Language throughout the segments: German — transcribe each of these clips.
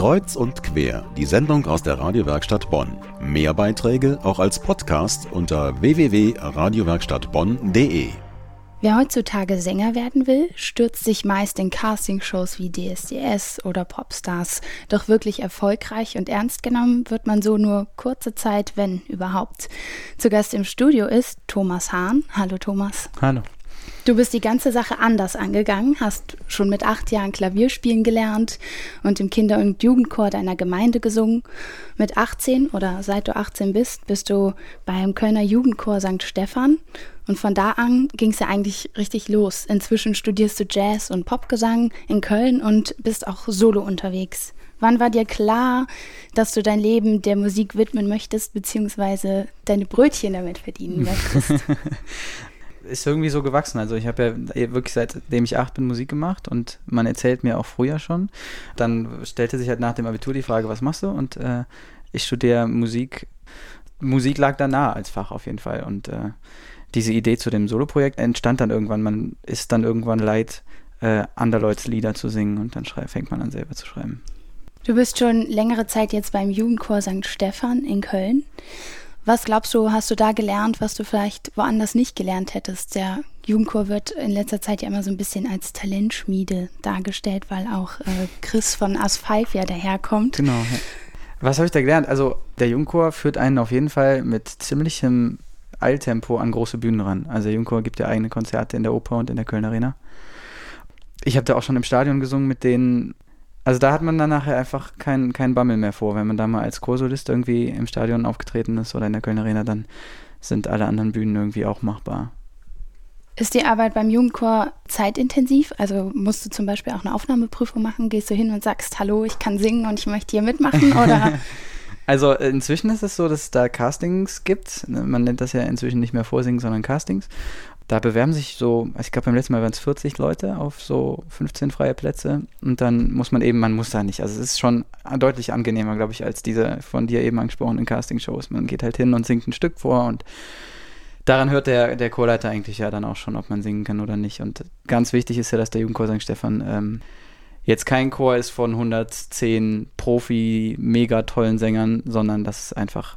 Kreuz und quer, die Sendung aus der Radiowerkstatt Bonn. Mehr Beiträge auch als Podcast unter www.radiowerkstattbonn.de. Wer heutzutage Sänger werden will, stürzt sich meist in Castingshows wie DSDS oder Popstars. Doch wirklich erfolgreich und ernst genommen wird man so nur kurze Zeit, wenn überhaupt. Zu Gast im Studio ist Thomas Hahn. Hallo Thomas. Hallo. Du bist die ganze Sache anders angegangen, hast schon mit acht Jahren Klavier spielen gelernt und im Kinder- und Jugendchor deiner Gemeinde gesungen. Mit 18 oder seit du 18 bist, bist du beim Kölner Jugendchor St. Stephan und von da an ging es ja eigentlich richtig los. Inzwischen studierst du Jazz und Popgesang in Köln und bist auch solo unterwegs. Wann war dir klar, dass du dein Leben der Musik widmen möchtest, beziehungsweise deine Brötchen damit verdienen möchtest? ist irgendwie so gewachsen. Also ich habe ja wirklich seitdem ich acht bin Musik gemacht und man erzählt mir auch früher schon. Dann stellte sich halt nach dem Abitur die Frage, was machst du? Und äh, ich studiere Musik. Musik lag da nah als Fach auf jeden Fall. Und äh, diese Idee zu dem Soloprojekt entstand dann irgendwann. Man ist dann irgendwann leid, äh, Leute's Lieder zu singen und dann fängt man an selber zu schreiben. Du bist schon längere Zeit jetzt beim Jugendchor St. Stephan in Köln. Was glaubst du, hast du da gelernt, was du vielleicht woanders nicht gelernt hättest? Der Jugendchor wird in letzter Zeit ja immer so ein bisschen als Talentschmiede dargestellt, weil auch äh, Chris von As 5 ja daherkommt. Genau. Was habe ich da gelernt? Also der Jugendchor führt einen auf jeden Fall mit ziemlichem Eiltempo an große Bühnen ran. Also der Jugendchor gibt ja eigene Konzerte in der Oper und in der Köln Arena. Ich habe da auch schon im Stadion gesungen mit denen also da hat man dann nachher einfach keinen kein Bammel mehr vor. Wenn man da mal als Chorsolist irgendwie im Stadion aufgetreten ist oder in der Köln Arena, dann sind alle anderen Bühnen irgendwie auch machbar. Ist die Arbeit beim Jugendchor zeitintensiv? Also musst du zum Beispiel auch eine Aufnahmeprüfung machen? Gehst du hin und sagst, hallo, ich kann singen und ich möchte hier mitmachen? Oder? also inzwischen ist es so, dass es da Castings gibt. Man nennt das ja inzwischen nicht mehr Vorsingen, sondern Castings. Da bewerben sich so, also ich glaube beim letzten Mal waren es 40 Leute auf so 15 freie Plätze und dann muss man eben, man muss da nicht. Also es ist schon deutlich angenehmer, glaube ich, als diese von dir eben angesprochenen Castingshows. Man geht halt hin und singt ein Stück vor und daran hört der, der Chorleiter eigentlich ja dann auch schon, ob man singen kann oder nicht. Und ganz wichtig ist ja, dass der Jugendchor St. Stefan ähm, jetzt kein Chor ist von 110 Profi, mega tollen Sängern, sondern dass einfach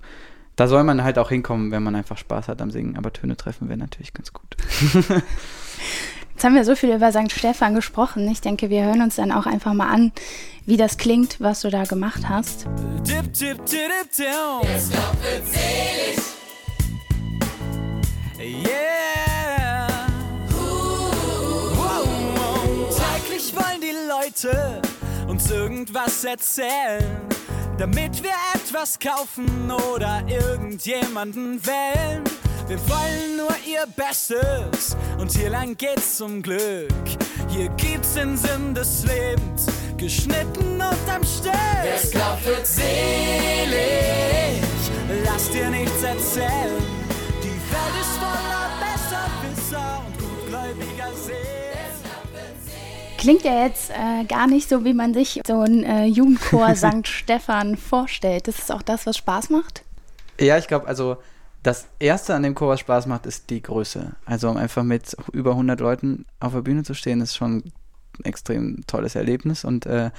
da soll man halt auch hinkommen, wenn man einfach Spaß hat am Singen. Aber Töne treffen wäre natürlich ganz gut. Jetzt haben wir so viel über St. Stefan gesprochen. Ich denke, wir hören uns dann auch einfach mal an, wie das klingt, was du da gemacht hast. Dip, dip, dip, dip, Jetzt selig. Yeah. Wow, wow. Täglich wollen die Leute uns irgendwas erzählen damit wir etwas kaufen oder irgendjemanden wählen. Wir wollen nur ihr Bestes und hier lang geht's zum Glück. Hier gibt's den Sinn des Lebens, geschnitten und am Stück. Es glaubt, wird selig. Lass dir nichts erzählen. Die Welt ist voller Besserwisser und gutgläubiger Seelen. Klingt ja jetzt äh, gar nicht so, wie man sich so ein äh, Jugendchor St. Stephan vorstellt. Das ist auch das, was Spaß macht? Ja, ich glaube, also das Erste an dem Chor, was Spaß macht, ist die Größe. Also um einfach mit über 100 Leuten auf der Bühne zu stehen, ist schon ein extrem tolles Erlebnis. Und äh,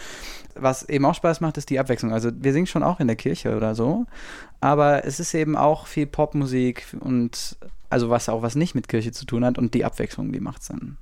was eben auch Spaß macht, ist die Abwechslung. Also wir singen schon auch in der Kirche oder so, aber es ist eben auch viel Popmusik und also was auch was nicht mit Kirche zu tun hat und die Abwechslung, die macht es dann.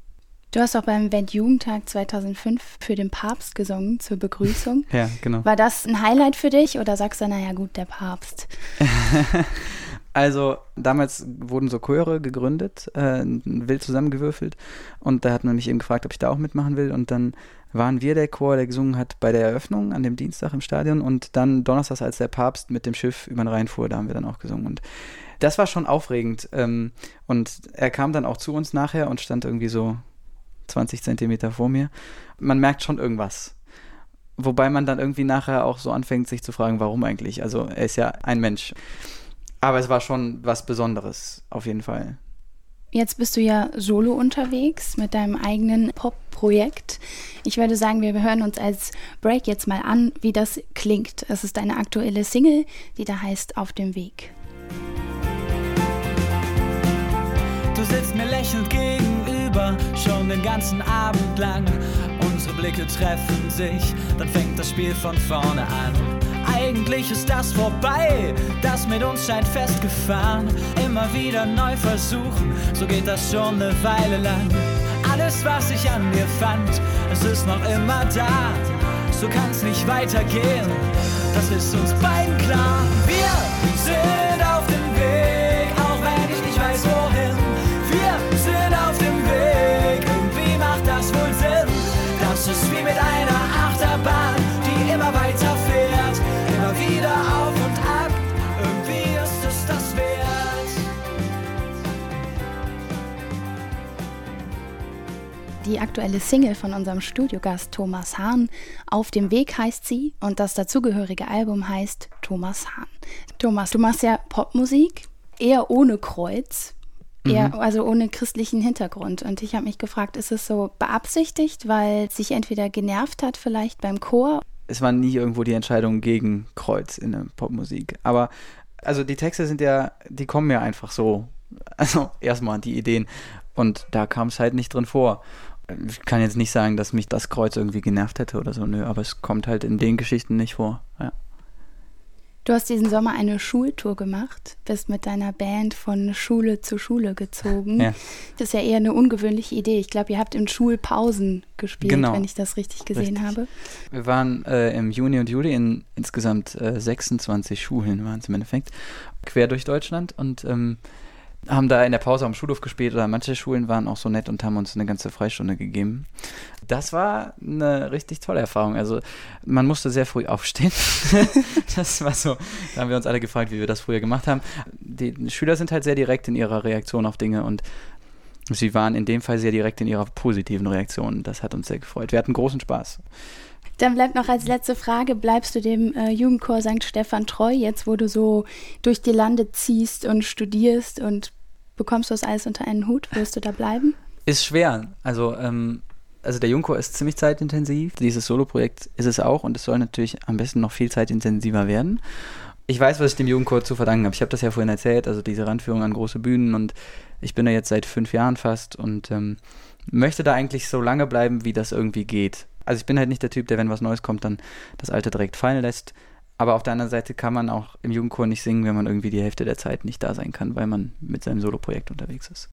Du hast auch beim Weltjugendtag 2005 für den Papst gesungen zur Begrüßung. ja, genau. War das ein Highlight für dich oder sagst du, naja gut, der Papst? also damals wurden so Chöre gegründet, äh, wild zusammengewürfelt und da hat man mich eben gefragt, ob ich da auch mitmachen will und dann waren wir der Chor, der gesungen hat bei der Eröffnung an dem Dienstag im Stadion und dann donnerstags, als der Papst mit dem Schiff über den Rhein fuhr, da haben wir dann auch gesungen und das war schon aufregend ähm, und er kam dann auch zu uns nachher und stand irgendwie so 20 Zentimeter vor mir. Man merkt schon irgendwas. Wobei man dann irgendwie nachher auch so anfängt, sich zu fragen, warum eigentlich? Also er ist ja ein Mensch. Aber es war schon was Besonderes, auf jeden Fall. Jetzt bist du ja solo unterwegs mit deinem eigenen Pop-Projekt. Ich würde sagen, wir hören uns als Break jetzt mal an, wie das klingt. Es ist eine aktuelle Single, die da heißt Auf dem Weg. Du sitzt mir lächelnd gegen gegenüber, schon den ganzen Abend lang. Unsere Blicke treffen sich, dann fängt das Spiel von vorne an. Eigentlich ist das vorbei, das mit uns scheint festgefahren. Immer wieder neu versuchen, so geht das schon eine Weile lang. Alles, was ich an dir fand, es ist noch immer da. So kann's nicht weitergehen, das ist uns beiden klar. Wir sind Die aktuelle Single von unserem Studiogast Thomas Hahn, Auf dem Weg heißt sie und das dazugehörige Album heißt Thomas Hahn. Thomas, du machst ja Popmusik, eher ohne Kreuz, eher, Mhm. also ohne christlichen Hintergrund. Und ich habe mich gefragt, ist es so beabsichtigt, weil es sich entweder genervt hat vielleicht beim Chor es war nie irgendwo die Entscheidung gegen Kreuz in der Popmusik. Aber also die Texte sind ja, die kommen ja einfach so. Also erstmal die Ideen. Und da kam es halt nicht drin vor. Ich kann jetzt nicht sagen, dass mich das Kreuz irgendwie genervt hätte oder so, nö, aber es kommt halt in den Geschichten nicht vor. Ja. Du hast diesen Sommer eine Schultour gemacht, bist mit deiner Band von Schule zu Schule gezogen. Ja. Das ist ja eher eine ungewöhnliche Idee. Ich glaube, ihr habt in Schulpausen gespielt, Genau. wenn ich das richtig gesehen Richtig. habe. Wir waren äh, im Juni und Juli in insgesamt äh, 26 Schulen, waren es im Endeffekt, quer durch Deutschland und ähm, haben da in der Pause am Schulhof gespielt oder manche Schulen waren auch so nett und haben uns eine ganze Freistunde gegeben. Das war eine richtig tolle Erfahrung. Also man musste sehr früh aufstehen. das war so, da haben wir uns alle gefragt, wie wir das früher gemacht haben. Die Schüler sind halt sehr direkt in ihrer Reaktion auf Dinge und sie waren in dem Fall sehr direkt in ihrer positiven Reaktion. Das hat uns sehr gefreut. Wir hatten großen Spaß. Dann bleibt noch als letzte Frage, bleibst du dem äh, Jugendchor St. Stephan treu, jetzt wo du so durch die Lande ziehst und studierst und bekommst du das alles unter einen Hut? Wirst du da bleiben? Ist schwer. Also, ähm, also der Jungchor ist ziemlich zeitintensiv. Dieses Soloprojekt ist es auch und es soll natürlich am besten noch viel zeitintensiver werden. Ich weiß, was ich dem Jugendchor zu verdanken habe. Ich habe das ja vorhin erzählt, also diese Randführung an große Bühnen und ich bin da jetzt seit fünf Jahren fast und ähm, möchte da eigentlich so lange bleiben, wie das irgendwie geht. Also ich bin halt nicht der Typ, der, wenn was Neues kommt, dann das Alte direkt fallen lässt. Aber auf der anderen Seite kann man auch im Jugendchor nicht singen, wenn man irgendwie die Hälfte der Zeit nicht da sein kann, weil man mit seinem Soloprojekt unterwegs ist.